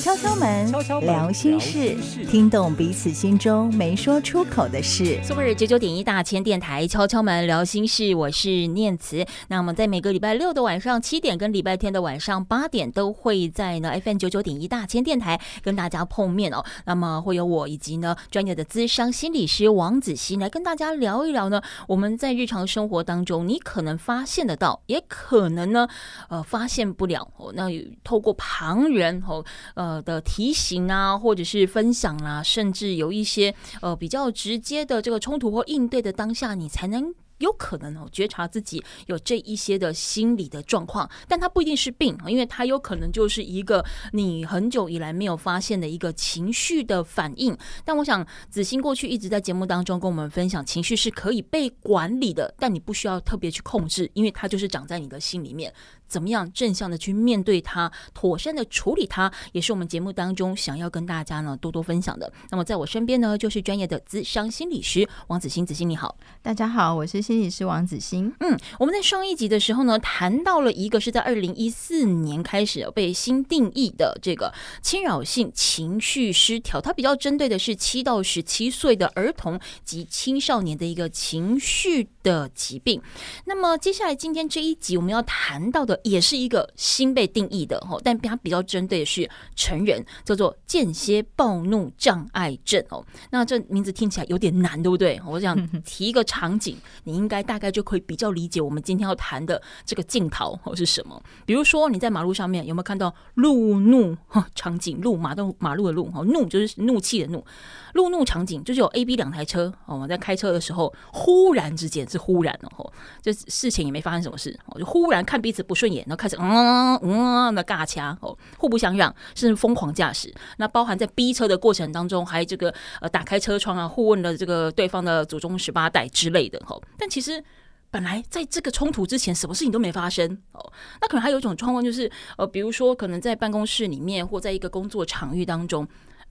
敲敲门，聊心事，听懂彼此心中没说出口的事。苏北九九点一大千电台敲敲门聊心事，我是念慈。那我们在每个礼拜六的晚上七点跟礼拜天的晚上八点都会在呢 FM 九九点一大千电台跟大家碰面哦。那么会有我以及呢专业的资商心理师王子熙来跟大家聊一聊呢，我们在日常生活当中你可能发现得到，也可能呢呃发现不了哦。那透过旁人哦呃。呃的提醒啊，或者是分享啊，甚至有一些呃比较直接的这个冲突或应对的当下，你才能。有可能哦，觉察自己有这一些的心理的状况，但它不一定是病，因为它有可能就是一个你很久以来没有发现的一个情绪的反应。但我想子欣过去一直在节目当中跟我们分享，情绪是可以被管理的，但你不需要特别去控制，因为它就是长在你的心里面。怎么样正向的去面对它，妥善的处理它，也是我们节目当中想要跟大家呢多多分享的。那么在我身边呢，就是专业的资商心理师王子欣。子欣你好，大家好，我是心理师王子欣。嗯，我们在上一集的时候呢，谈到了一个是在二零一四年开始被新定义的这个侵扰性情绪失调，它比较针对的是七到十七岁的儿童及青少年的一个情绪的疾病。那么接下来今天这一集我们要谈到的也是一个新被定义的哦，但它比较针对的是成人，叫做间歇暴怒障碍症哦。那这名字听起来有点难，对不对？我想提一个场景，你应该大概就可以比较理解我们今天要谈的这个镜头哦是什么。比如说你在马路上面有没有看到路怒场景？路马路马路的路哦，怒就是怒气的怒。路怒场景就是有 A、B 两台车哦，我在开车的时候，忽然之间是忽然哦，就事情也没发生什么事，我就忽然看彼此不顺眼，然后开始嗯嗯的尬掐哦，互不相让，甚至疯狂驾驶。那包含在逼车的过程当中，还这个呃打开车窗啊，互问了这个对方的祖宗十八代之类的哦。但其实本来在这个冲突之前，什么事情都没发生哦。那可能还有一种状况就是呃，比如说可能在办公室里面或在一个工作场域当中。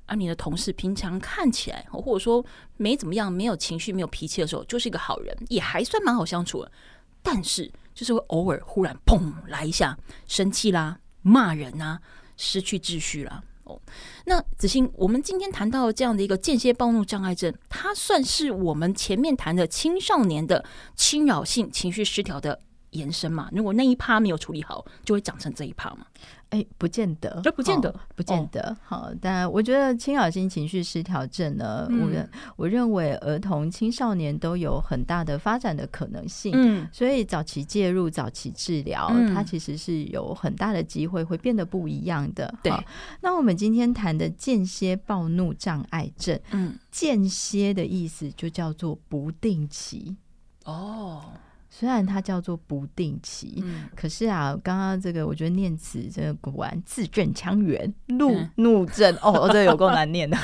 而你的同事平常看起来，或者说没怎么样，没有情绪、没有脾气的时候，就是一个好人，也还算蛮好相处的。但是，就是会偶尔忽然砰来一下，生气啦、骂人啊、失去秩序啦。哦，那子欣，我们今天谈到这样的一个间歇暴怒障碍症，它算是我们前面谈的青少年的侵扰性情绪失调的延伸嘛？如果那一趴没有处理好，就会长成这一趴嘛？哎，不见得，这不见得，不见得。好，但我觉得轻小心情绪失调症呢，我认我认为儿童、青少年都有很大的发展的可能性。嗯，所以早期介入、早期治疗，它其实是有很大的机会会变得不一样的。对，那我们今天谈的间歇暴怒障碍症，嗯，间歇的意思就叫做不定期。哦。虽然它叫做不定期，嗯、可是啊，刚刚这个我觉得念词这个果然字正腔圆，怒怒症、嗯、哦，这个有够难念的。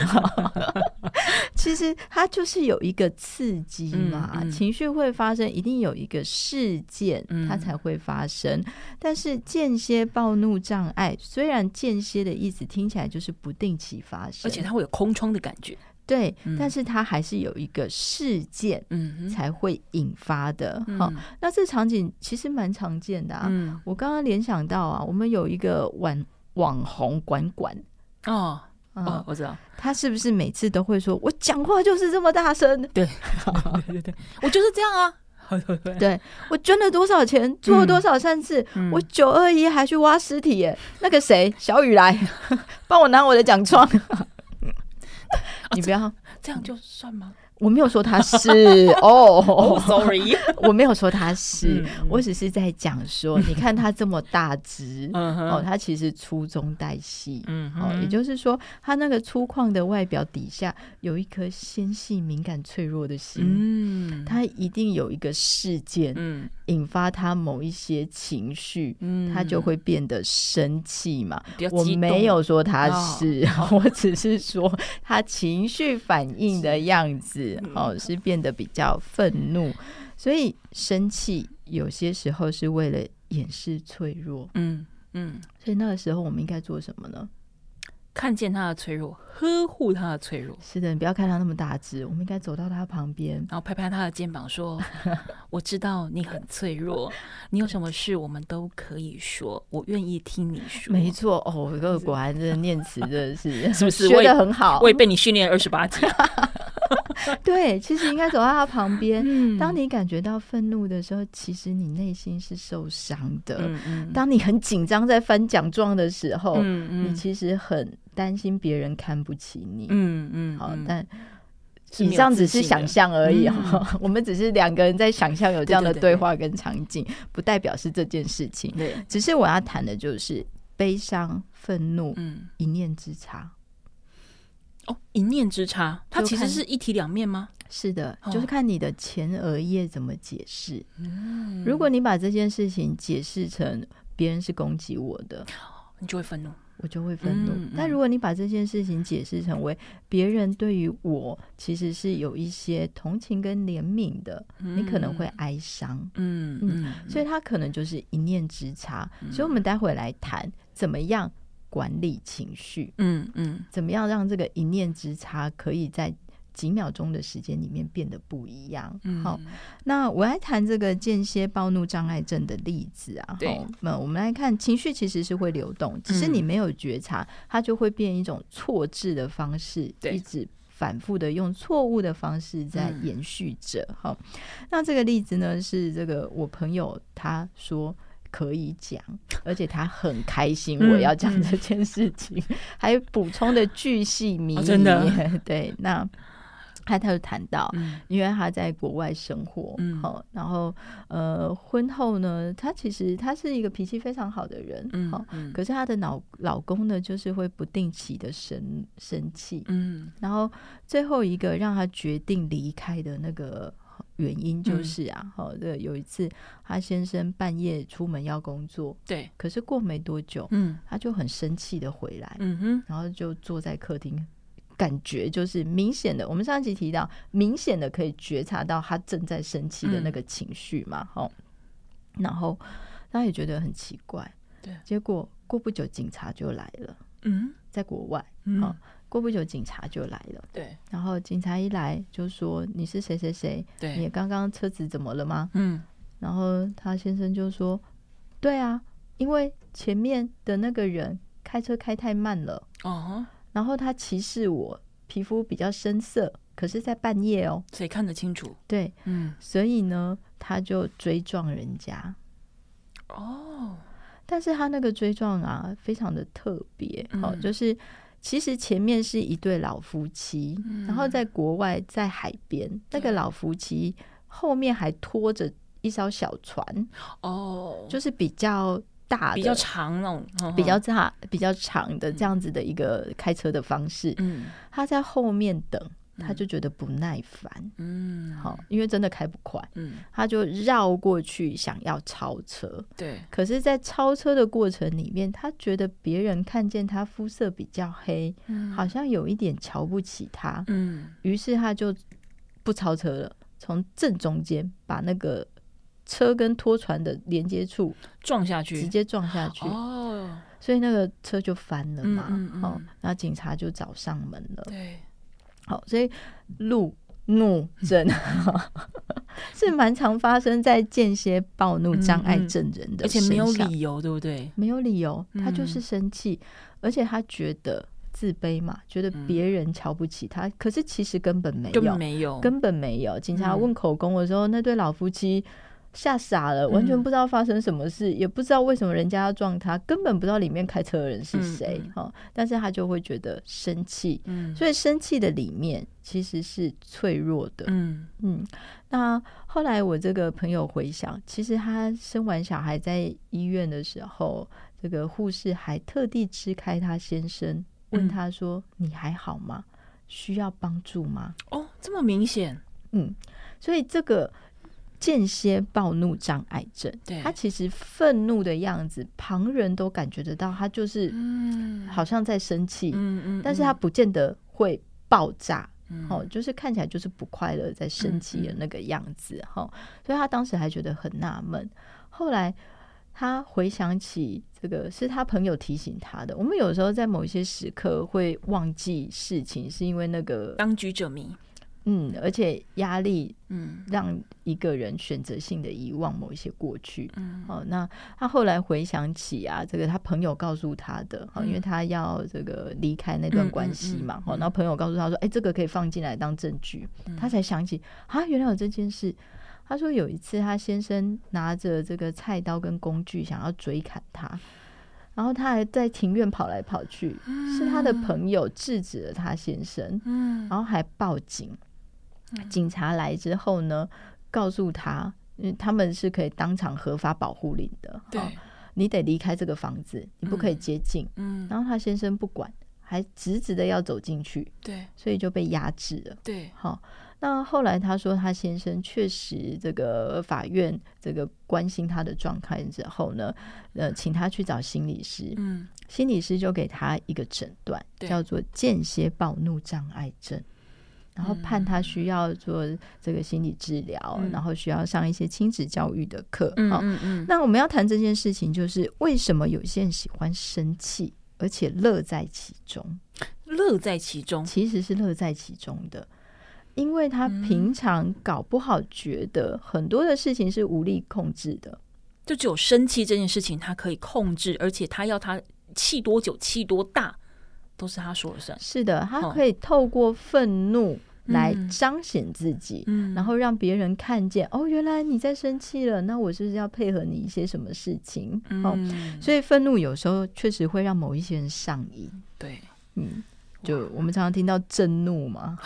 其实它就是有一个刺激嘛，情绪会发生，一定有一个事件它才会发生。嗯、但是间歇暴怒障碍，虽然间歇的意思听起来就是不定期发生，而且它会有空窗的感觉。对，但是它还是有一个事件，嗯，才会引发的。好、嗯，那这场景其实蛮常见的啊。嗯、我刚刚联想到啊，我们有一个网网红管管哦，哦，我知道，他是不是每次都会说，我讲话就是这么大声？对，对对对，我就是这样啊。对，我捐了多少钱，做了多少善事，嗯、我九二一还去挖尸体耶。那个谁，小雨来 帮我拿我的奖状。你不要、啊、这样就算吗？我没有说他是 哦、oh,，sorry，我没有说他是，嗯、我只是在讲说，你看他这么大只，哦，他其实粗中带细，嗯，哦，也就是说，他那个粗犷的外表底下有一颗纤细、敏感、脆弱的心，嗯，他一定有一个事件，嗯，引发他某一些情绪，嗯，他就会变得生气嘛。我没有说他是，哦、我只是说他情绪反应的样子。哦，是变得比较愤怒，所以生气有些时候是为了掩饰脆弱。嗯嗯，所以那个时候我们应该做什么呢？看见他的脆弱，呵护他的脆弱。是的，你不要看他那么大只，我们应该走到他旁边，然后拍拍他的肩膀，说：“ 我知道你很脆弱，你有什么事我们都可以说，我愿意听你说。”没错哦，这个果然这念词真的是 是不是学的很好？我也被你训练二十八集。对，其实应该走到他旁边。嗯，当你感觉到愤怒的时候，其实你内心是受伤的。嗯嗯。当你很紧张在翻奖状的时候，嗯嗯，你其实很担心别人看不起你。嗯嗯。好，但以上只是想象而已哈。我们只是两个人在想象有这样的对话跟场景，不代表是这件事情。对，只是我要谈的就是悲伤、愤怒，嗯，一念之差。哦，一念之差，它其实是一体两面吗？是的，就是看你的前额叶怎么解释。嗯，如果你把这件事情解释成别人是攻击我的，你就会愤怒，我就会愤怒。但如果你把这件事情解释成为别人对于我其实是有一些同情跟怜悯的，你可能会哀伤。嗯嗯，所以他可能就是一念之差。所以我们待会来谈怎么样。管理情绪，嗯嗯，怎么样让这个一念之差可以在几秒钟的时间里面变得不一样？嗯、好，那我来谈这个间歇暴怒障碍症的例子啊。对，那我们来看，情绪其实是会流动，只是你没有觉察，它就会变一种错置的方式，一直反复的用错误的方式在延续着。好，那这个例子呢，是这个我朋友他说。可以讲，而且他很开心我要讲这件事情，嗯嗯、还补充的巨细靡遗。真的，对，那他他就谈到，嗯、因为他在国外生活，好、嗯，然后呃，婚后呢，他其实他是一个脾气非常好的人，好、嗯，好、可是他的老老公呢，就是会不定期的生生气，嗯，然后最后一个让他决定离开的那个。原因就是啊，好的、嗯，有一次他先生半夜出门要工作，对，可是过没多久，嗯，他就很生气的回来，嗯哼，然后就坐在客厅，感觉就是明显的，我们上一集提到，明显的可以觉察到他正在生气的那个情绪嘛，好、嗯，然后他也觉得很奇怪，对，结果过不久警察就来了，嗯，在国外，嗯。过不久，警察就来了。对，然后警察一来就说：“你是谁谁谁？对，你刚刚车子怎么了吗？”嗯，然后他先生就说：“对啊，因为前面的那个人开车开太慢了。哦，然后他歧视我，皮肤比较深色，可是在半夜哦，谁看得清楚？对，嗯，所以呢，他就追撞人家。哦，但是他那个追撞啊，非常的特别，哦，就是。”其实前面是一对老夫妻，嗯、然后在国外在海边，那个老夫妻后面还拖着一艘小船哦，就是比较大的、比较长那种、比较大、比较长的这样子的一个开车的方式。嗯，他在后面等。他就觉得不耐烦，嗯，好，因为真的开不快，嗯，他就绕过去想要超车，对，可是，在超车的过程里面，他觉得别人看见他肤色比较黑，嗯，好像有一点瞧不起他，嗯，于是他就不超车了，从正中间把那个车跟拖船的连接处撞下去，直接撞下去，哦，所以那个车就翻了嘛，嗯，嗯，好，然后警察就找上门了，对。好，所以路怒症 是蛮常发生在间歇暴怒障碍症人的而且没有理由，对不对？没有理由，他就是生气，而且他觉得自卑嘛，觉得别人瞧不起他，可是其实根本没有，没有，根本没有。警察问口供的时候，那对老夫妻。吓傻了，完全不知道发生什么事，嗯、也不知道为什么人家要撞他，根本不知道里面开车的人是谁哈。但是他就会觉得生气，嗯、所以生气的里面其实是脆弱的。嗯嗯。那后来我这个朋友回想，其实他生完小孩在医院的时候，这个护士还特地支开他先生，问他说：“嗯、你还好吗？需要帮助吗？”哦，这么明显。嗯，所以这个。间歇暴怒障碍症，对他其实愤怒的样子，旁人都感觉得到，他就是好像在生气，嗯嗯，但是他不见得会爆炸，嗯、哦，就是看起来就是不快乐，在生气的那个样子，哈、嗯嗯哦，所以他当时还觉得很纳闷，后来他回想起这个是他朋友提醒他的。我们有时候在某一些时刻会忘记事情，是因为那个当局者迷。嗯，而且压力，嗯，让一个人选择性的遗忘某一些过去，嗯，哦，那他后来回想起啊，这个他朋友告诉他的，哦，因为他要这个离开那段关系嘛，哦，然后朋友告诉他说，哎，这个可以放进来当证据，他才想起啊，原来有这件事。他说有一次他先生拿着这个菜刀跟工具想要追砍他，然后他还在庭院跑来跑去，是他的朋友制止了他先生，嗯，然后还报警。警察来之后呢，告诉他，嗯，他们是可以当场合法保护令的，对，你得离开这个房子，你不可以接近，嗯，然后他先生不管，还直直的要走进去，对，所以就被压制了，对，好，那后来他说他先生确实这个法院这个关心他的状态之后呢，呃，请他去找心理师，嗯，心理师就给他一个诊断，叫做间歇暴怒障碍症。然后判他需要做这个心理治疗，嗯、然后需要上一些亲子教育的课。嗯嗯嗯。那我们要谈这件事情，就是为什么有些人喜欢生气，而且乐在其中？乐在其中，其实是乐在其中的，因为他平常搞不好觉得很多的事情是无力控制的，就只有生气这件事情他可以控制，而且他要他气多久、气多大，都是他说了算。是的，他可以透过愤怒。来彰显自己，嗯、然后让别人看见、嗯、哦，原来你在生气了，那我是不是要配合你一些什么事情？嗯、哦，所以愤怒有时候确实会让某一些人上瘾。对，嗯，就我们常常听到震怒嘛，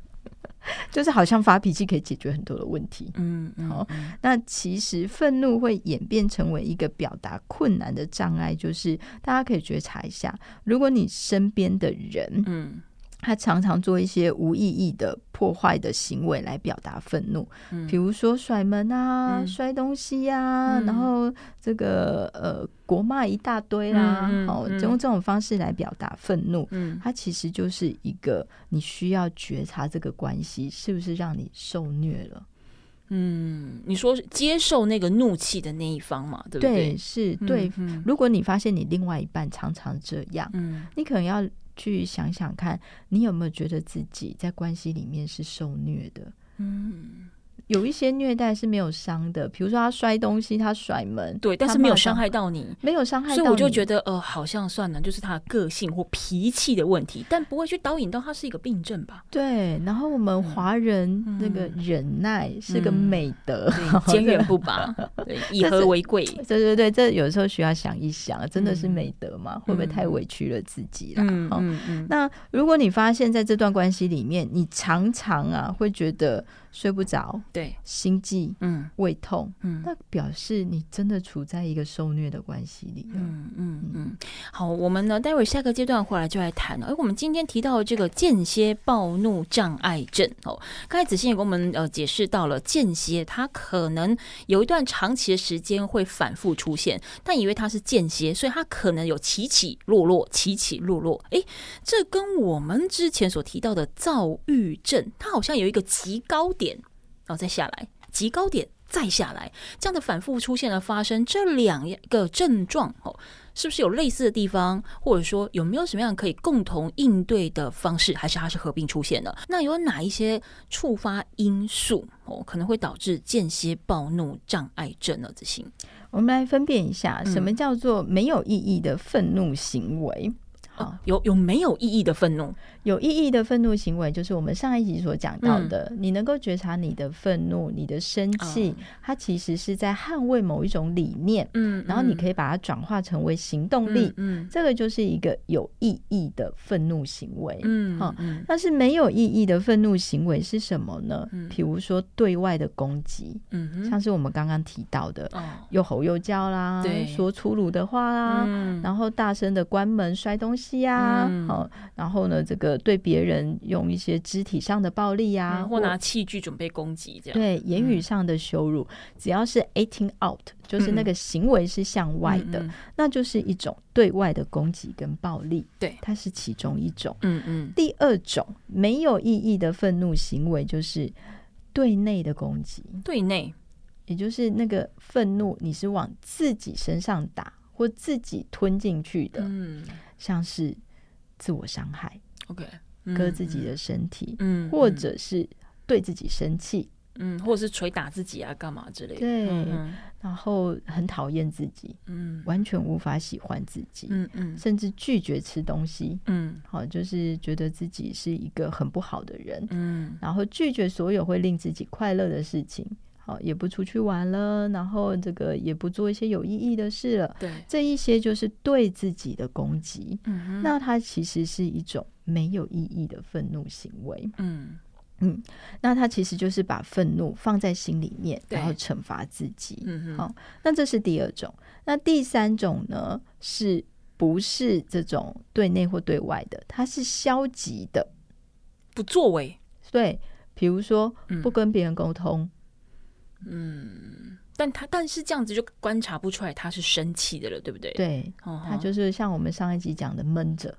就是好像发脾气可以解决很多的问题。嗯，好，那其实愤怒会演变成为一个表达困难的障碍，就是大家可以觉察一下，如果你身边的人，嗯。他常常做一些无意义的破坏的行为来表达愤怒，嗯、比如说甩门啊、嗯、摔东西呀、啊，嗯、然后这个呃国骂一大堆啦、啊，嗯嗯、哦，就用这种方式来表达愤怒。嗯，它其实就是一个你需要觉察这个关系是不是让你受虐了。嗯，你说接受那个怒气的那一方嘛，对不对？对，是对。嗯嗯、如果你发现你另外一半常常这样，嗯，你可能要。去想想看，你有没有觉得自己在关系里面是受虐的？嗯。有一些虐待是没有伤的，比如说他摔东西，他甩门，对，但是没有伤害到你，没有伤害到你，所以我就觉得，呃，好像算了，就是他的个性或脾气的问题，但不会去导引到他是一个病症吧？对。然后我们华人那个忍耐是个美德，坚韧不拔，对，以和为贵。对对对，这有时候需要想一想，真的是美德吗？会不会太委屈了自己了？嗯嗯。那如果你发现在这段关系里面，你常常啊会觉得。睡不着，对，心悸，嗯，胃痛，嗯，那表示你真的处在一个受虐的关系里，嗯嗯嗯。好，我们呢，待会儿下个阶段回来就来谈了。而我们今天提到这个间歇暴怒障碍症，哦，刚才子欣也给我们呃解释到了间歇，它可能有一段长期的时间会反复出现，但以为它是间歇，所以它可能有起起落落，起起落落。哎，这跟我们之前所提到的躁郁症，它好像有一个极高点，然后再下来，极高点再下来，这样的反复出现了发生，这两个症状哦，是不是有类似的地方，或者说有没有什么样可以共同应对的方式，还是它是合并出现的？那有哪一些触发因素哦，可能会导致间歇暴怒障碍症呢？子欣，我们来分辨一下，什么叫做没有意义的愤怒行为？哦，有有没有意义的愤怒？有意义的愤怒行为，就是我们上一集所讲到的，嗯、你能够觉察你的愤怒、你的生气，嗯、它其实是在捍卫某一种理念，嗯，然后你可以把它转化成为行动力，嗯，嗯。这个就是一个有意义的愤怒行为，嗯，好，但是没有意义的愤怒行为是什么呢？嗯，比如说对外的攻击，嗯，像是我们刚刚提到的，哦，又吼又叫啦，对，说粗鲁的话啦，嗯，然后大声的关门、摔东西呀、啊，好、嗯，然后呢，这个。对别人用一些肢体上的暴力呀、啊嗯，或拿器具准备攻击，这样对言语上的羞辱，嗯、只要是 acting out，就是那个行为是向外的，那就是一种对外的攻击跟暴力。对，它是其中一种。嗯嗯。第二种没有意义的愤怒行为就是对内的攻击。对内。也就是那个愤怒，你是往自己身上打或自己吞进去的，嗯，像是自我伤害，OK，割自己的身体，嗯，或者是对自己生气。嗯，或者是捶打自己啊，干嘛之类的。对，嗯、然后很讨厌自己，嗯，完全无法喜欢自己，嗯嗯，甚至拒绝吃东西，嗯，好，就是觉得自己是一个很不好的人，嗯，然后拒绝所有会令自己快乐的事情，好，也不出去玩了，然后这个也不做一些有意义的事了，对，这一些就是对自己的攻击，那它其实是一种没有意义的愤怒行为，嗯。嗯，那他其实就是把愤怒放在心里面，然后惩罚自己。嗯好，那这是第二种。那第三种呢？是不是这种对内或对外的？它是消极的，不作为。对，比如说不跟别人沟通。嗯，但他但是这样子就观察不出来他是生气的了，对不对？对，他就是像我们上一集讲的闷着。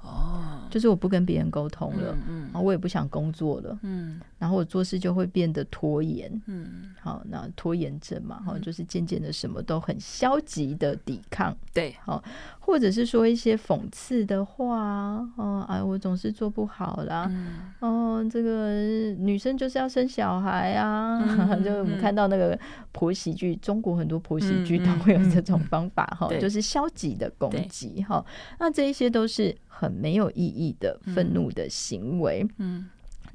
哦，就是我不跟别人沟通了，嗯，然后我也不想工作了，嗯，然后我做事就会变得拖延，嗯，好，那拖延症嘛，好，就是渐渐的什么都很消极的抵抗，对，好，或者是说一些讽刺的话，哦，哎，我总是做不好啦，哦，这个女生就是要生小孩啊，就我们看到那个婆媳剧，中国很多婆媳剧都会有这种方法，哈，就是消极的攻击，哈，那这一些都是很没有意义的愤怒的行为，嗯，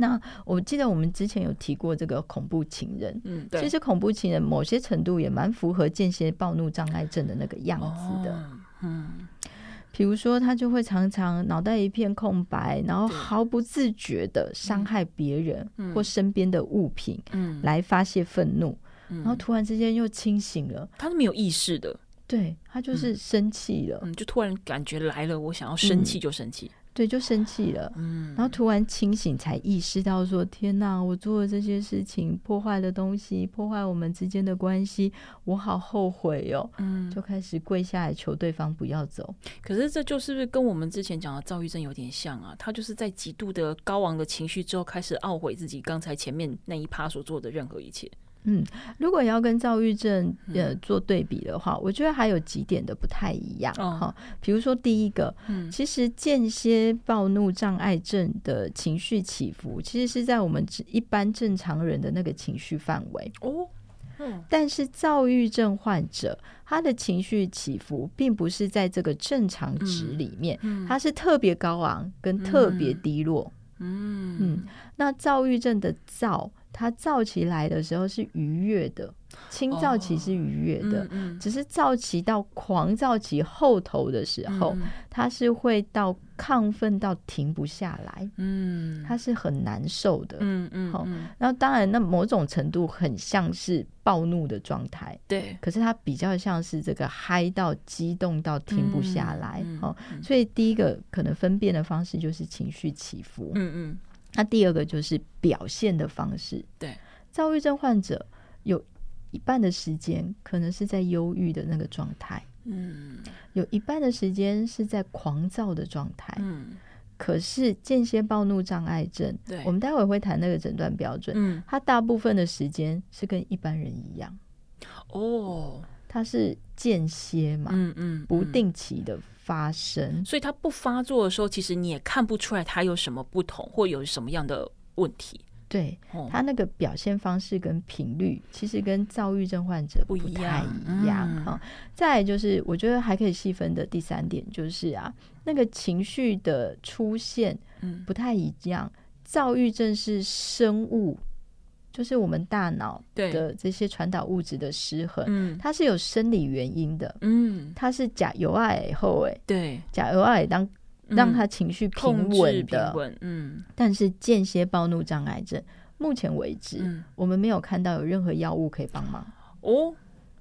那我记得我们之前有提过这个恐怖情人，嗯，其实恐怖情人某些程度也蛮符合间歇暴怒障碍症的那个样子的，嗯，比如说他就会常常脑袋一片空白，然后毫不自觉的伤害别人或身边的物品，嗯，来发泄愤怒，然后突然之间又清醒了，他是没有意识的。对，他就是生气了，嗯，就突然感觉来了，我想要生气就生气，嗯，对，就生气了，嗯，然后突然清醒，才意识到说，天哪，我做的这些事情破坏的东西，破坏我们之间的关系，我好后悔哦，嗯，就开始跪下来求对方不要走。可是这就是不是跟我们之前讲的躁郁症有点像啊？他就是在极度的高昂的情绪之后，开始懊悔自己刚才前面那一趴所做的任何一切。嗯，如果要跟躁郁症呃做对比的话，嗯、我觉得还有几点的不太一样哈。哦、比如说第一个，嗯、其实间歇暴怒障碍症的情绪起伏，其实是在我们一般正常人的那个情绪范围哦。嗯、但是躁郁症患者他的情绪起伏并不是在这个正常值里面，他是特别高昂跟特别低落。嗯嗯，那躁郁症的躁。它躁起来的时候是愉悦的，轻躁期是愉悦的，哦嗯嗯、只是躁期到狂躁期后头的时候，嗯、它是会到亢奋到停不下来，嗯，它是很难受的，嗯嗯，好、嗯，然后当然那某种程度很像是暴怒的状态，对，可是它比较像是这个嗨到激动到停不下来，好、嗯，嗯、所以第一个可能分辨的方式就是情绪起伏，嗯嗯。那第二个就是表现的方式。对，躁郁症患者有一半的时间可能是在忧郁的那个状态，嗯，有一半的时间是在狂躁的状态，嗯。可是间歇暴怒障碍症，对，我们待会会谈那个诊断标准，嗯，它大部分的时间是跟一般人一样，哦，它是间歇嘛，嗯嗯，不定期的。发生，所以它不发作的时候，其实你也看不出来它有什么不同，或有什么样的问题。对，它那个表现方式跟频率，其实跟躁郁症患者不太一样。哈、嗯，再来就是，我觉得还可以细分的第三点就是啊，那个情绪的出现不太一样。嗯、躁郁症是生物。就是我们大脑的这些传导物质的失衡，嗯，它是有生理原因的，嗯，它是甲油爱后，哎，对，甲油爱当让他情绪平稳的，嗯，但是间歇暴怒障碍症，目前为止，嗯，我们没有看到有任何药物可以帮忙，哦，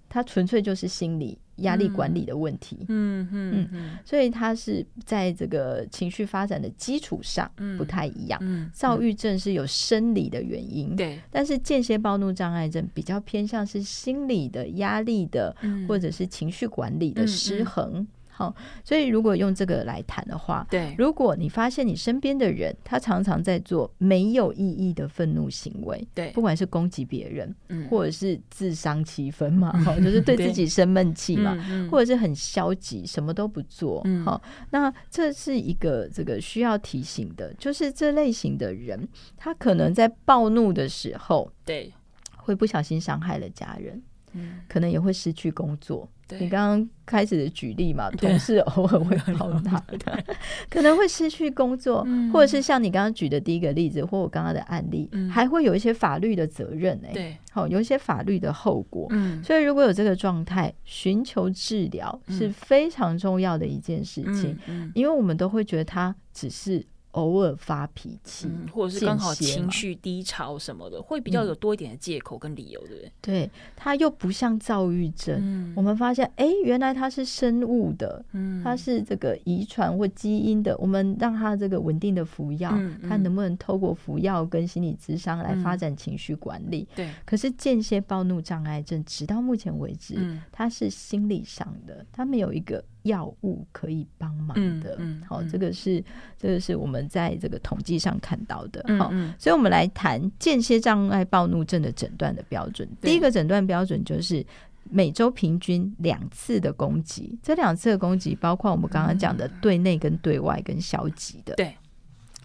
它纯粹就是心理。压力管理的问题，嗯嗯嗯，所以他是在这个情绪发展的基础上不太一样。嗯，躁郁症是有生理的原因，对，但是间歇暴怒障碍症比较偏向是心理的压力的，或者是情绪管理的失衡。好，所以如果用这个来谈的话，对，如果你发现你身边的人他常常在做没有意义的愤怒行为，对，不管是攻击别人，嗯，或者是自伤七分嘛，好，就是对自己生闷气嘛，或者是很消极，什么都不做，好，那这是一个这个需要提醒的，就是这类型的人，他可能在暴怒的时候，对，会不小心伤害了家人，嗯，可能也会失去工作。你刚刚开始的举例嘛，同事偶尔会暴打他，可能会失去工作，嗯、或者是像你刚刚举的第一个例子，或我刚刚的案例，嗯、还会有一些法律的责任哎、欸，对，好，有一些法律的后果，嗯，所以如果有这个状态，寻求治疗是非常重要的一件事情，因为我们都会觉得它只是。偶尔发脾气，嗯，或者是刚好情绪低潮什么的，会比较有多一点的借口跟理由，对不对？对，他又不像躁郁症，嗯，我们发现，哎，原来他是生物的，嗯，他是这个遗传或基因的，我们让他这个稳定的服药，嗯，他能不能透过服药跟心理咨商来发展情绪管理？对。可是间歇暴怒障碍症，直到目前为止，他是心理上的，他没有一个。药物可以帮忙的，嗯，好，这个是这个是我们在这个统计上看到的，好，嗯，所以我们来谈间歇障碍暴怒症的诊断的标准。第一个诊断标准就是每周平均两次的攻击，这两次的攻击包括我们刚刚讲的对内跟对外跟消极的，对，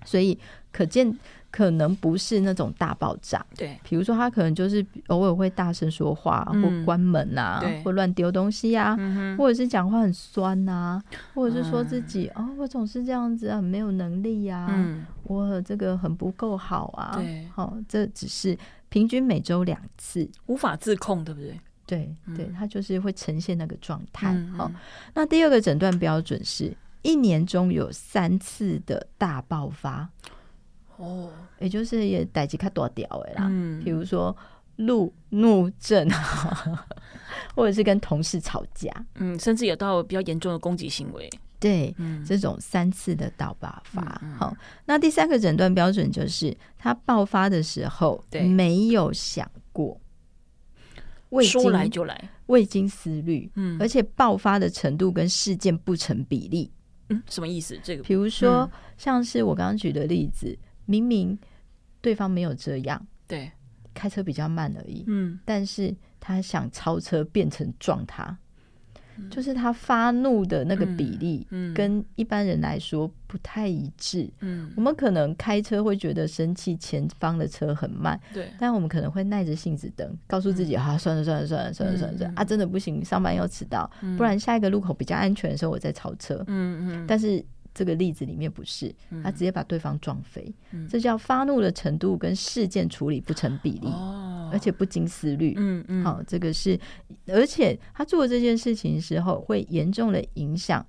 所以可见。可能不是那种大爆炸，对，比如说他可能就是偶尔会大声说话，或关门啊，或乱丢东西啊，或者是讲话很酸啊，或者是说自己哦，我总是这样子啊，没有能力啊，我这个很不够好啊，对，好，这只是平均每周两次，无法自控，对不对？对，对，他就是会呈现那个状态。好，那第二个诊断标准是一年中有三次的大爆发。哦，也就是也代志较大条的啦，嗯，比如说怒怒症，或者是跟同事吵架，嗯，甚至有到比较严重的攻击行为，对，嗯，这种三次的倒爆发，好，那第三个诊断标准就是他爆发的时候，没有想过，说来就来，未经思虑，嗯，而且爆发的程度跟事件不成比例，嗯，什么意思？这个，比如说像是我刚刚举的例子。明明对方没有这样，对，开车比较慢而已，嗯，但是他想超车变成撞他，嗯、就是他发怒的那个比例，嗯，跟一般人来说不太一致，嗯，我们可能开车会觉得生气，前方的车很慢，对，但我们可能会耐着性子等，告诉自己，啊，算了算了算了算了算了算了，啊，真的不行，上班要迟到，不然下一个路口比较安全的时候我再超车，嗯嗯，但是。这个例子里面不是，他直接把对方撞飞，嗯、这叫发怒的程度跟事件处理不成比例，哦、而且不经思虑。嗯嗯，好，这个是，而且他做这件事情的时候，会严重的影响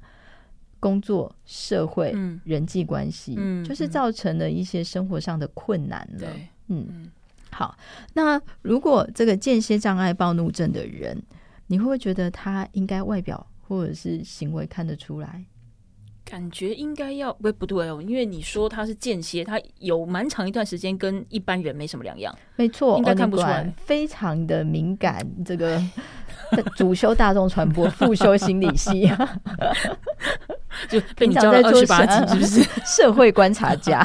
工作、社会、嗯、人际关系，嗯、就是造成了一些生活上的困难了。对，嗯，好，那如果这个间歇障碍暴怒症的人，你会不会觉得他应该外表或者是行为看得出来？感觉应该要不不对哦，因为你说他是间歇，他有蛮长一段时间跟一般人没什么两样。没错，应该看不出来，非常的敏感。这个主修大众传播，副修心理系，就被你教了二十八级，是不是？社会观察家，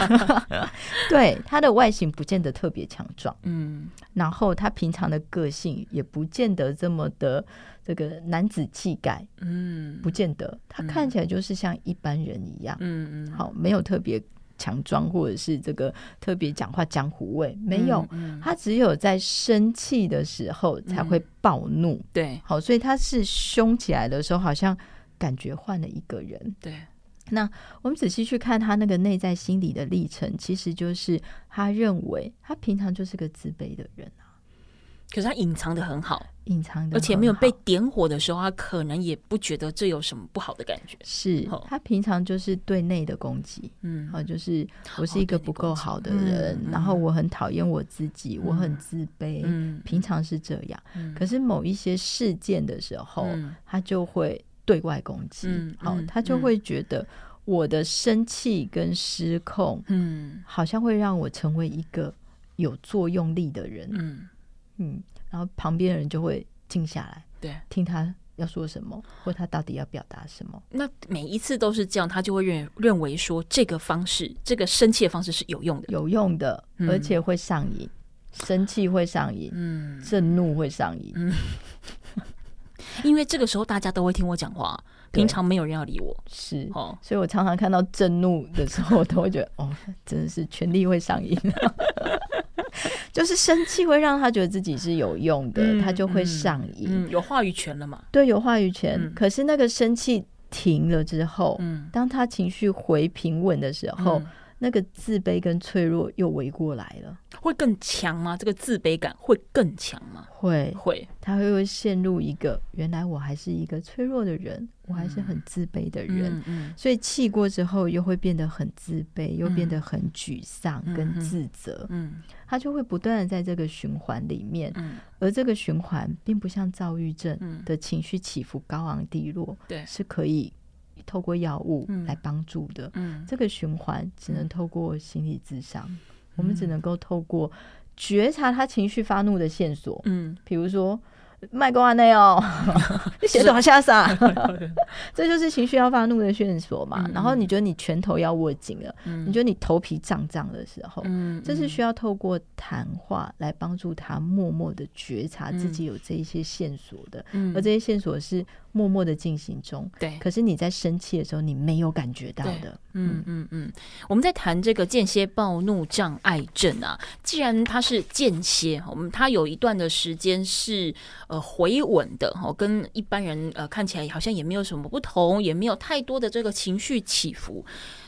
对他的外形不见得特别强壮，嗯，然后他平常的个性也不见得这么的。这个男子气概，嗯，不见得，他看起来就是像一般人一样，嗯嗯，好，没有特别强装，或者是这个特别讲话江湖味，没有，他只有在生气的时候才会暴怒，对，好，所以他是凶起来的时候，好像感觉换了一个人，对。那我们仔细去看他那个内在心理的历程，其实就是他认为他平常就是个自卑的人。可是他隐藏的很好，隐藏的，而且没有被点火的时候，他可能也不觉得这有什么不好的感觉。是他平常就是对内的攻击，嗯，好，就是我是一个不够好的人，然后我很讨厌我自己，我很自卑，嗯，平常是这样。可是某一些事件的时候，他就会对外攻击，好，他就会觉得我的生气跟失控，嗯，好像会让我成为一个有作用力的人，嗯。嗯，然后旁边的人就会静下来，对，听他要说什么，或他到底要表达什么。那每一次都是这样，他就会认认为说这个方式，这个生气的方式是有用的，有用的，而且会上瘾。嗯、生气会上瘾，嗯，震怒会上瘾，嗯。因为这个时候大家都会听我讲话，平常没有人要理我，是。哦，所以我常常看到震怒的时候，我都会觉得哦，真的是权力会上瘾，就是生气会让他觉得自己是有用的，嗯、他就会上瘾、嗯，有话语权了嘛？对，有话语权。嗯、可是那个生气停了之后，嗯、当他情绪回平稳的时候。嗯那个自卑跟脆弱又围过来了，会更强吗？这个自卑感会更强吗？会会，他会会陷入一个原来我还是一个脆弱的人，我还是很自卑的人，嗯嗯，所以气过之后又会变得很自卑，又变得很沮丧跟自责，嗯，他就会不断的在这个循环里面，嗯，而这个循环并不像躁郁症的情绪起伏高昂低落，对，是可以。透过药物来帮助的，嗯，这个循环只能透过心理智商，嗯，我们只能够透过觉察他情绪发怒的线索，嗯，比如说。卖公安内哦，你写多少下啥？这就是情绪要发怒的线索嘛。嗯、然后你觉得你拳头要握紧了，嗯、你觉得你头皮胀胀的时候，嗯、这是需要透过谈话来帮助他默默的觉察自己有这一些线索的。嗯、而这些线索是默默的进行中。对，可是你在生气的时候，你没有感觉到的。嗯嗯嗯。我们在谈这个间歇暴怒障碍症啊，既然它是间歇，我们它有一段的时间是。呃，回稳的哦，跟一般人呃看起来好像也没有什么不同，也没有太多的这个情绪起伏。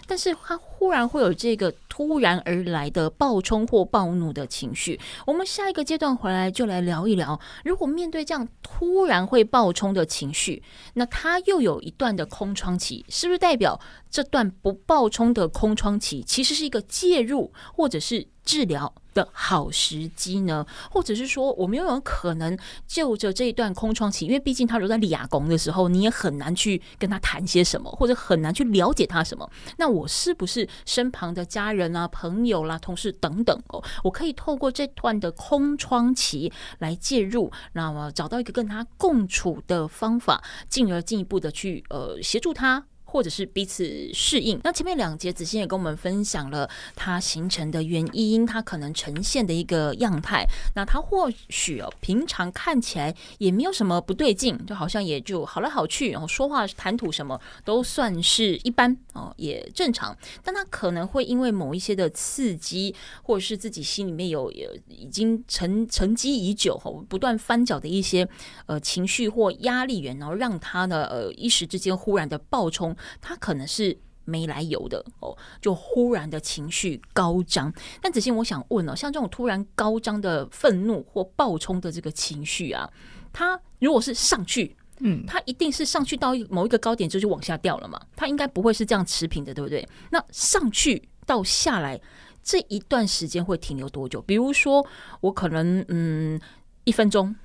但是他忽然会有这个突然而来的暴冲或暴怒的情绪。我们下一个阶段回来就来聊一聊，如果面对这样突然会暴冲的情绪，那他又有一段的空窗期，是不是代表这段不暴冲的空窗期其实是一个介入或者是治疗的好时机呢？或者是说，我们有没有可能就着这一段空窗期，因为毕竟他留在立亚公的时候，你也很难去跟他谈些什么，或者很难去了解他什么。那我是不是身旁的家人啊、朋友啦、同事等等哦，我可以透过这段的空窗期来介入，那么找到一个跟他共处的方法，进而进一步的去呃协助他。或者是彼此适应。那前面两节子欣也跟我们分享了它形成的原因，它可能呈现的一个样态。那它或许哦，平常看起来也没有什么不对劲，就好像也就好来好去，然后说话谈吐什么都算是一般哦，也正常。但它可能会因为某一些的刺激，或者是自己心里面有有已经沉沉积已久哦，不断翻搅的一些呃情绪或压力源，然后让它呢呃一时之间忽然的爆冲。他可能是没来由的哦，就忽然的情绪高涨。但子欣，我想问哦，像这种突然高涨的愤怒或暴冲的这个情绪啊，他如果是上去，嗯，它一定是上去到某一个高点之后就往下掉了嘛？它应该不会是这样持平的，对不对？那上去到下来这一段时间会停留多久？比如说，我可能嗯，一分钟、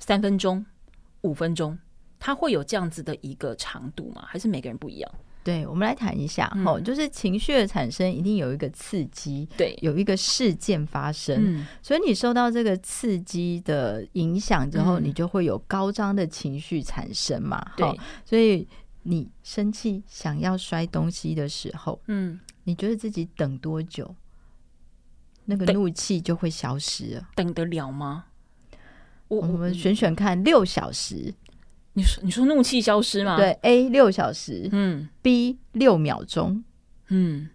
三分钟、五分钟。它会有这样子的一个长度吗？还是每个人不一样？对，我们来谈一下哦，嗯、就是情绪的产生一定有一个刺激，对，有一个事件发生，嗯、所以你受到这个刺激的影响之后，嗯、你就会有高涨的情绪产生嘛。对，所以你生气想要摔东西的时候，嗯，你觉得自己等多久，那个怒气就会消失了？等得了吗？我我们选选看，六小时。你说你说怒气消失吗？对，A 六小时，嗯，B 六秒钟，嗯，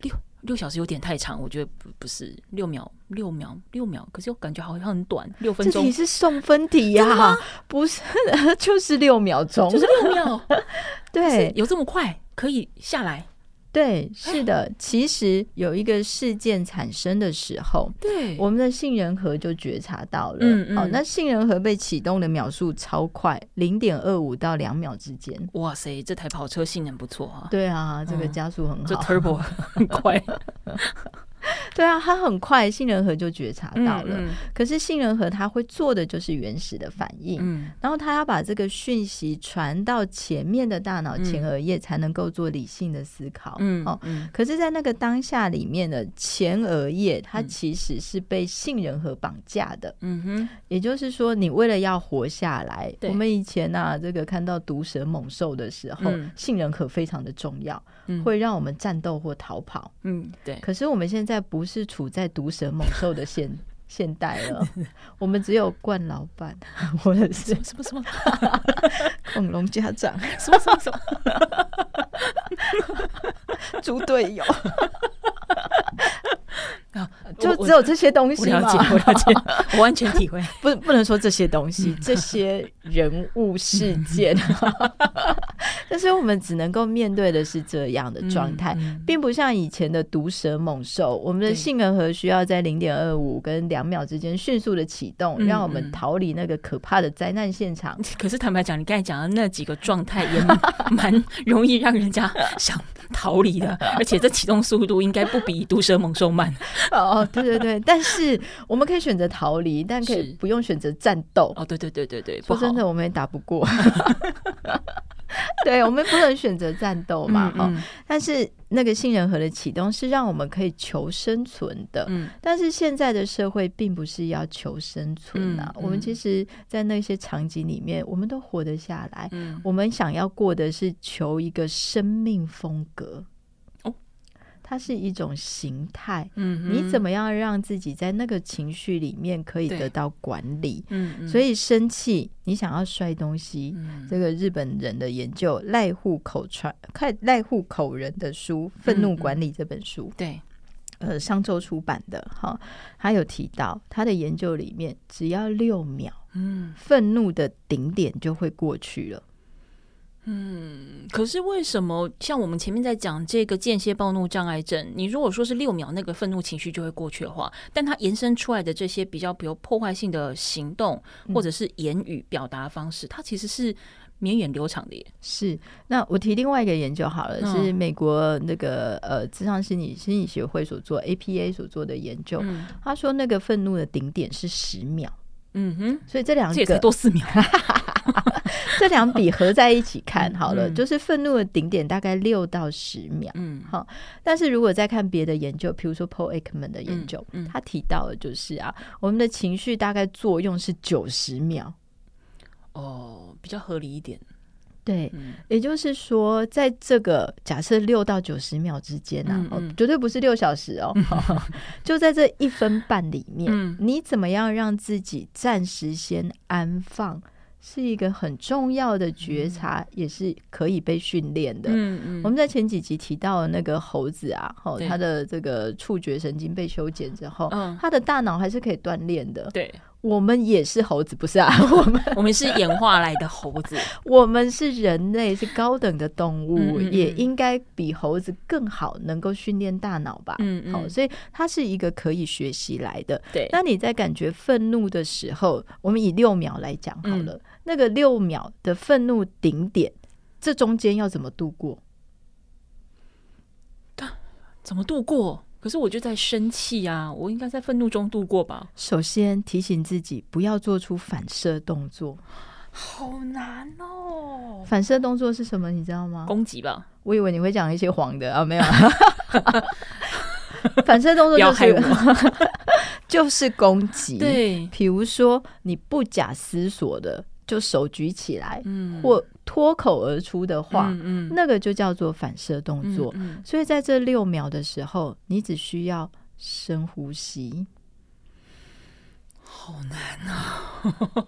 六六小时有点太长，我觉得不不是六秒，六秒六秒，可是我感觉好像很短，六分钟。这题是送分题呀、啊，不是，就是六秒钟，就是六秒，对，有这么快可以下来。对，是的，其实有一个事件产生的时候，对，我们的杏仁核就觉察到了。嗯嗯，好，那杏仁核被启动的秒数超快，零点二五到两秒之间。哇塞，这台跑车性能不错啊！对啊，这个加速很好，这 turbo 很快。对啊，他很快杏仁核就觉察到了。嗯嗯、可是杏仁核他会做的就是原始的反应，嗯、然后他要把这个讯息传到前面的大脑前额叶，才能够做理性的思考。嗯，可是，在那个当下里面的前额叶，它其实是被杏仁核绑架的。嗯哼，也就是说，你为了要活下来，我们以前呐、啊，这个看到毒蛇猛兽的时候，嗯、杏仁核非常的重要，嗯、会让我们战斗或逃跑。嗯，对。可是我们现在不是处在毒蛇猛兽的现 现代了，我们只有惯老板 或者是什么什么 恐龙家长，什么什么什么猪队友。啊，就只有这些东西吗？我了解，我了解，我完全体会。不，不能说这些东西，这些人物事件，但是我们只能够面对的是这样的状态，并不像以前的毒蛇猛兽，我们的杏仁核需要在零点二五跟两秒之间迅速的启动，让我们逃离那个可怕的灾难现场。可是坦白讲，你刚才讲的那几个状态也蛮容易让人家想逃离的，而且这启动速度应该不比毒蛇猛兽慢。哦，对对对，但是我们可以选择逃离，但可以不用选择战斗。哦，对对对对对，说真的，我们也打不过。对，我们不能选择战斗嘛，哈、嗯嗯。但是那个杏仁核的启动是让我们可以求生存的。嗯。但是现在的社会并不是要求生存啊，嗯嗯、我们其实，在那些场景里面，我们都活得下来。嗯。我们想要过的是求一个生命风格。它是一种形态，嗯，你怎么样让自己在那个情绪里面可以得到管理？所以生气，你想要摔东西，嗯、这个日本人的研究，赖户口传，看赖户口人的书《愤怒管理》这本书，嗯、对，呃，上周出版的，哈，他有提到他的研究里面，只要六秒，嗯，愤怒的顶点就会过去了。嗯，可是为什么像我们前面在讲这个间歇暴怒障碍症，你如果说是六秒那个愤怒情绪就会过去的话，但它延伸出来的这些比较比如破坏性的行动或者是言语表达方式，它其实是绵远流长的耶。是，那我提另外一个研究好了，是美国那个呃智商心理心理学会所做 APA 所做的研究，他说那个愤怒的顶点是十秒。嗯哼，所以这两个这也才多四秒。这两笔合在一起看好了，嗯、就是愤怒的顶点大概六到十秒。嗯，好。但是如果再看别的研究，比如说 Paul Ekman 的研究，嗯嗯、他提到的就是啊，我们的情绪大概作用是九十秒。哦，比较合理一点。对，嗯、也就是说，在这个假设六到九十秒之间啊，嗯嗯、哦，绝对不是六小时哦，嗯、就在这一分半里面，嗯、你怎么样让自己暂时先安放？是一个很重要的觉察，嗯、也是可以被训练的。嗯嗯，我们在前几集提到的那个猴子啊，哦，它的这个触觉神经被修剪之后，嗯，它的大脑还是可以锻炼的。对，我们也是猴子，不是啊？我们我们是演化来的猴子，我们是人类，是高等的动物，嗯嗯，也应该比猴子更好，能够训练大脑吧？嗯嗯，好，所以它是一个可以学习来的。对，那你在感觉愤怒的时候，我们以六秒来讲好了。嗯那个六秒的愤怒顶点，这中间要怎么度过？怎么度过？可是我就在生气啊，我应该在愤怒中度过吧？首先提醒自己不要做出反射动作，好难哦。反射动作是什么？你知道吗？攻击吧。我以为你会讲一些黄的啊，没有。反射动作就是 就是攻击。对，比如说你不假思索的。就手举起来，嗯、或脱口而出的话，嗯嗯、那个就叫做反射动作。嗯嗯、所以在这六秒的时候，你只需要深呼吸。好难啊！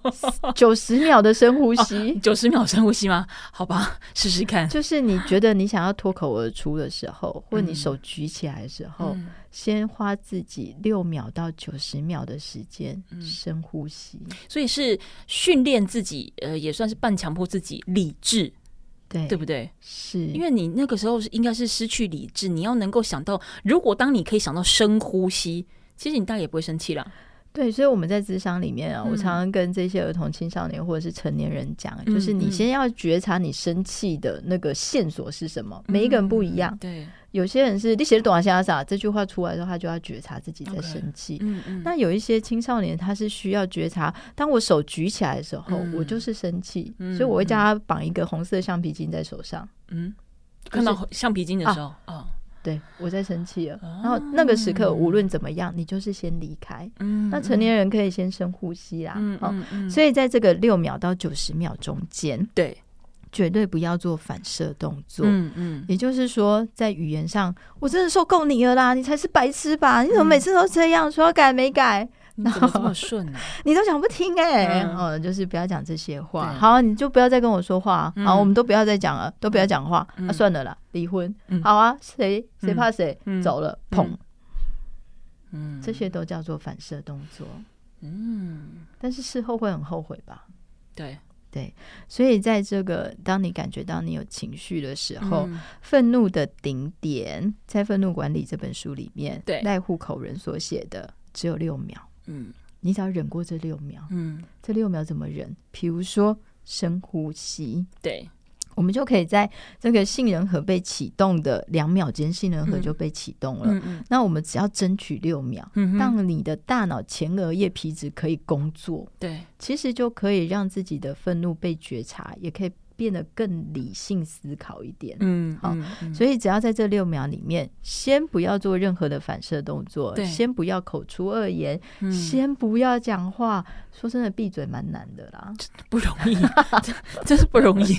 九十秒的深呼吸，九十、哦、秒深呼吸吗？好吧，试试看。就是你觉得你想要脱口而出的时候，或者你手举起来的时候，嗯、先花自己六秒到九十秒的时间深呼吸。所以是训练自己，呃，也算是半强迫自己理智，对对不对？是因为你那个时候是应该是失去理智，你要能够想到，如果当你可以想到深呼吸，其实你大概也不会生气了。对，所以我们在智商里面啊，我常常跟这些儿童、青少年或者是成年人讲，嗯、就是你先要觉察你生气的那个线索是什么。嗯、每一个人不一样，嗯、对，有些人是你写的短啥啥这句话出来的时候，他就要觉察自己在生气。嗯嗯。那有一些青少年，他是需要觉察，当我手举起来的时候，嗯、我就是生气，嗯、所以我会叫他绑一个红色橡皮筋在手上。嗯，看到橡皮筋的时候，啊。啊对，我在生气了。然后那个时刻，无论怎么样，你就是先离开。嗯，那成年人可以先深呼吸啦。嗯嗯，所以在这个六秒到九十秒中间，对，绝对不要做反射动作。嗯嗯，也就是说，在语言上，我真的受够你了啦！你才是白痴吧？你怎么每次都这样说改没改？你 怎么这么顺呢？你都讲不听哎！哦，就是不要讲这些话。好，你就不要再跟我说话。好，我们都不要再讲了，都不要讲话。那算了啦，离婚。好啊，谁谁怕谁走了？砰！嗯，这些都叫做反射动作。嗯，但是事后会很后悔吧？对对，所以在这个当你感觉到你有情绪的时候，愤怒的顶点，在《愤怒管理》这本书里面，对赖户口人所写的只有六秒。嗯，你只要忍过这六秒，嗯，这六秒怎么忍？比如说深呼吸，对，我们就可以在这个杏仁核被启动的两秒间，杏仁核就被启动了。嗯嗯，那我们只要争取六秒，嗯，让你的大脑前额叶皮质可以工作，对，其实就可以让自己的愤怒被觉察，也可以。变得更理性思考一点，嗯，好，所以只要在这六秒里面，先不要做任何的反射动作，对，先不要口出恶言，先不要讲话。说真的，闭嘴蛮难的啦，不容易，真是不容易。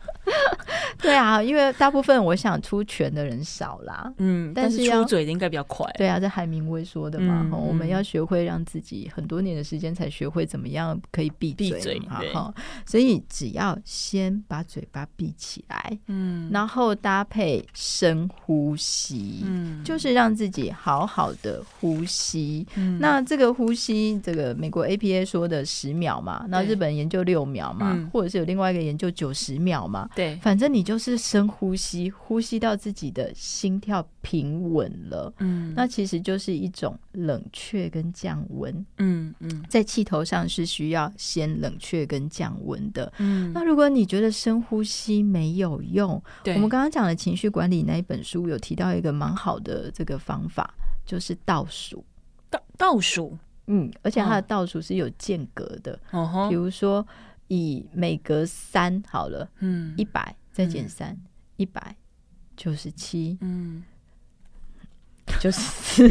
对啊，因为大部分我想出拳的人少啦，嗯，但是出嘴的应该比较快。对啊，这海明威说的嘛，我们要学会让自己很多年的时间才学会怎么样可以闭嘴嘛，哈，所以只要。先把嘴巴闭起来，嗯，然后搭配深呼吸，嗯，就是让自己好好的呼吸。嗯，那这个呼吸，这个美国 APA 说的十秒嘛，那日本研究六秒嘛，对或者是有另外一个研究九十秒嘛，对，反正你就是深呼吸，呼吸到自己的心跳平稳了，嗯，那其实就是一种冷却跟降温，嗯嗯，在气头上是需要先冷却跟降温的，嗯，那如果你你觉得深呼吸没有用？对，我们刚刚讲的情绪管理那一本书有提到一个蛮好的这个方法，就是倒数。倒倒数，嗯，而且它的倒数是有间隔的。哦，比如说以每隔三好了，嗯，一百再减三，一百九十七，嗯，九十四。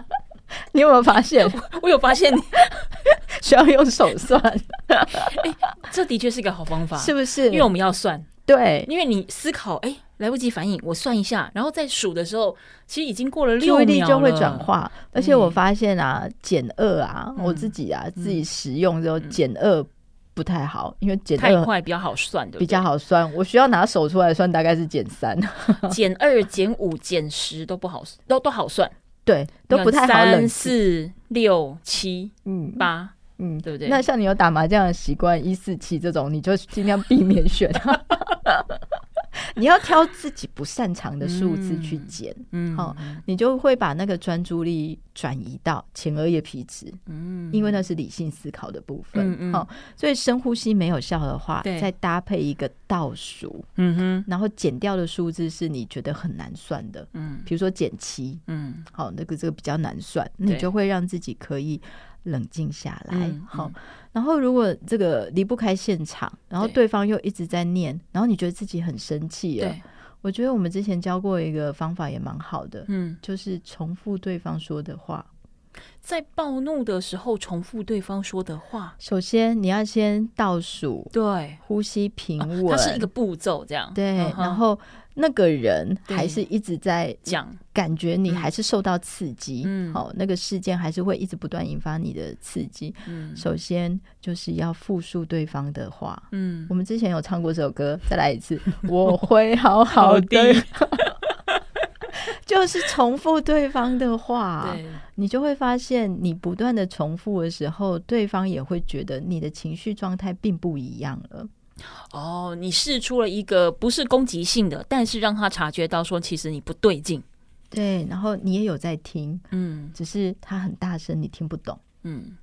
你有没有发现？我有发现你。需要用手算，哎、欸，这的确是一个好方法，是不是？因为我们要算，对，因为你思考，哎、欸，来不及反应，我算一下，然后再数的时候，其实已经过了六秒了，注意力就会转化。而且我发现啊，减二啊，我自己啊，自己使用之后减二不太好，因为减太快比较好算，对，比较好算。我需要拿手出来算，大概是减三、减二、减五、减十都不好，都都好算，对，都不太好。三四六七，嗯，八。嗯，对不对？那像你有打麻将的习惯，一四七这种，你就尽量避免选。你要挑自己不擅长的数字去减，嗯，好，你就会把那个专注力转移到前额叶皮质，嗯，因为那是理性思考的部分，嗯，好，所以深呼吸没有效的话，再搭配一个倒数，嗯哼，然后减掉的数字是你觉得很难算的，嗯，比如说减七，嗯，好，那个这个比较难算，你就会让自己可以。冷静下来，好。然后，如果这个离不开现场，然后对。方又一直在念，然后你觉得自己很生气了，我觉得我们之前教过一个方法也蛮好的，嗯，就是重复对方说的话，在暴怒的时候重复对方说的话。首先，你要先倒数，对，呼吸平稳，它是一个步骤，这样。对，然后。那个人还是一直在讲，感觉你还是受到刺激，嗯，好，那个事件还是会一直不断引发你的刺激。嗯，首先就是要复述对方的话，嗯，我们之前有唱过这首歌，再来一次，我会好好的，就是重复对方的话，你就会发现，你不断的重复的时候，对方也会觉得你的情绪状态并不一样了。哦，你试出了一个不是攻击性的，但是让他察觉到说，其实你不对劲。对，然后你也有在听，嗯，只是他很大声，你听不懂。嗯。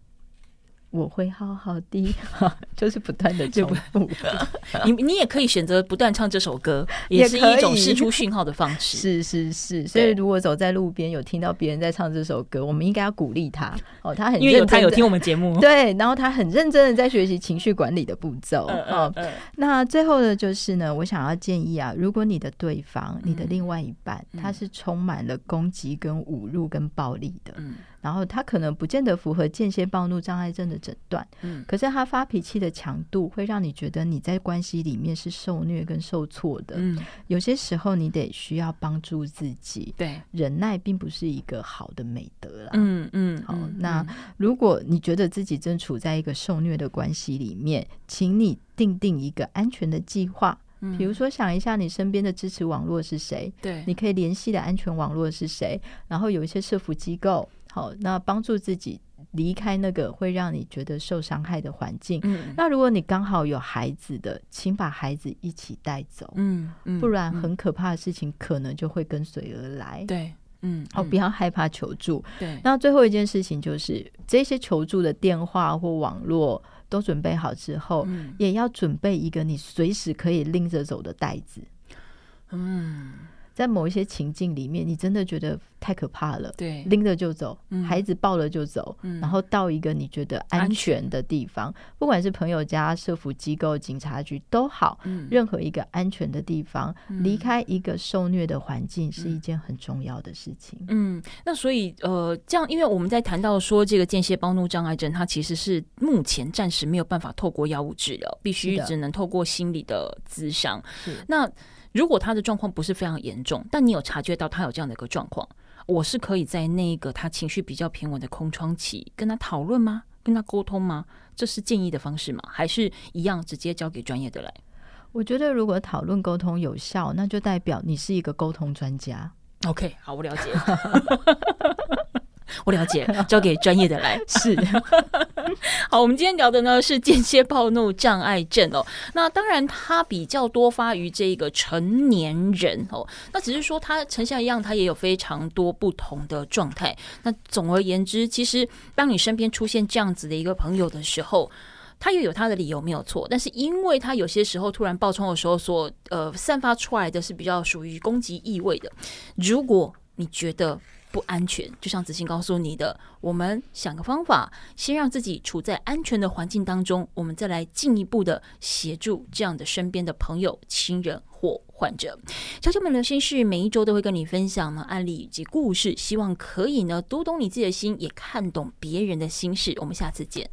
我会好好的 就是不断的重复。你你也可以选择不断唱这首歌，也是一种释出讯号的方式。是是是，所以如果走在路边有听到别人在唱这首歌，我们应该要鼓励他。哦，他很因为有他有听我们节目，对，然后他很认真的在学习情绪管理的步骤。哦，那最后的就是呢，我想要建议啊，如果你的对方，你的另外一半，他是充满了攻击、跟侮辱、跟暴力的，嗯。然后他可能不见得符合间歇暴怒障碍症的诊断，嗯，可是他发脾气的强度会让你觉得你在关系里面是受虐跟受挫的，嗯，有些时候你得需要帮助自己，对，忍耐并不是一个好的美德啦，嗯嗯，好，那如果你觉得自己正处在一个受虐的关系里面，请你定定一个安全的计划，比如说想一下你身边的支持网络是谁，对，你可以联系的安全网络是谁，然后有一些社服机构。好，那帮助自己离开那个会让你觉得受伤害的环境。嗯，那如果你刚好有孩子的，请把孩子一起带走。嗯，不然很可怕的事情可能就会跟随而来。对，嗯，哦，不要害怕求助。对，那最后一件事情就是这些求助的电话或网络都准备好之后，嗯，也要准备一个你随时可以拎着走的袋子。嗯。在某一些情境里面，你真的觉得太可怕了，对，拎着就走，嗯、孩子抱了就走，嗯、然后到一个你觉得安全的地方，不管是朋友家、社福机构、警察局都好，嗯、任何一个安全的地方，嗯、离开一个受虐的环境是一件很重要的事情。嗯，那所以呃，这样，因为我们在谈到说这个间歇暴怒障碍症，它其实是目前暂时没有办法透过药物治疗，必须只能透过心理的咨商。是。那。如果他的状况不是非常严重，但你有察觉到他有这样的一个状况，我是可以在那个他情绪比较平稳的空窗期跟他讨论吗？跟他沟通吗？这是建议的方式吗？还是一样直接交给专业的来？我觉得如果讨论沟通有效，那就代表你是一个沟通专家。OK，好，我了解。我了解，交给专业的来。是，好，我们今天聊的呢是间歇暴怒障碍症哦。那当然，它比较多发于这个成年人哦。那只是说，它成像一样，它也有非常多不同的状态。那总而言之，其实当你身边出现这样子的一个朋友的时候，他又有他的理由没有错。但是，因为他有些时候突然爆冲的时候，所呃散发出来的是比较属于攻击意味的。如果你觉得，不安全，就像子欣告诉你的，我们想个方法，先让自己处在安全的环境当中，我们再来进一步的协助这样的身边的朋友、亲人或患者。小小们聊心事，每一周都会跟你分享呢案例以及故事，希望可以呢读懂你自己的心，也看懂别人的心事。我们下次见。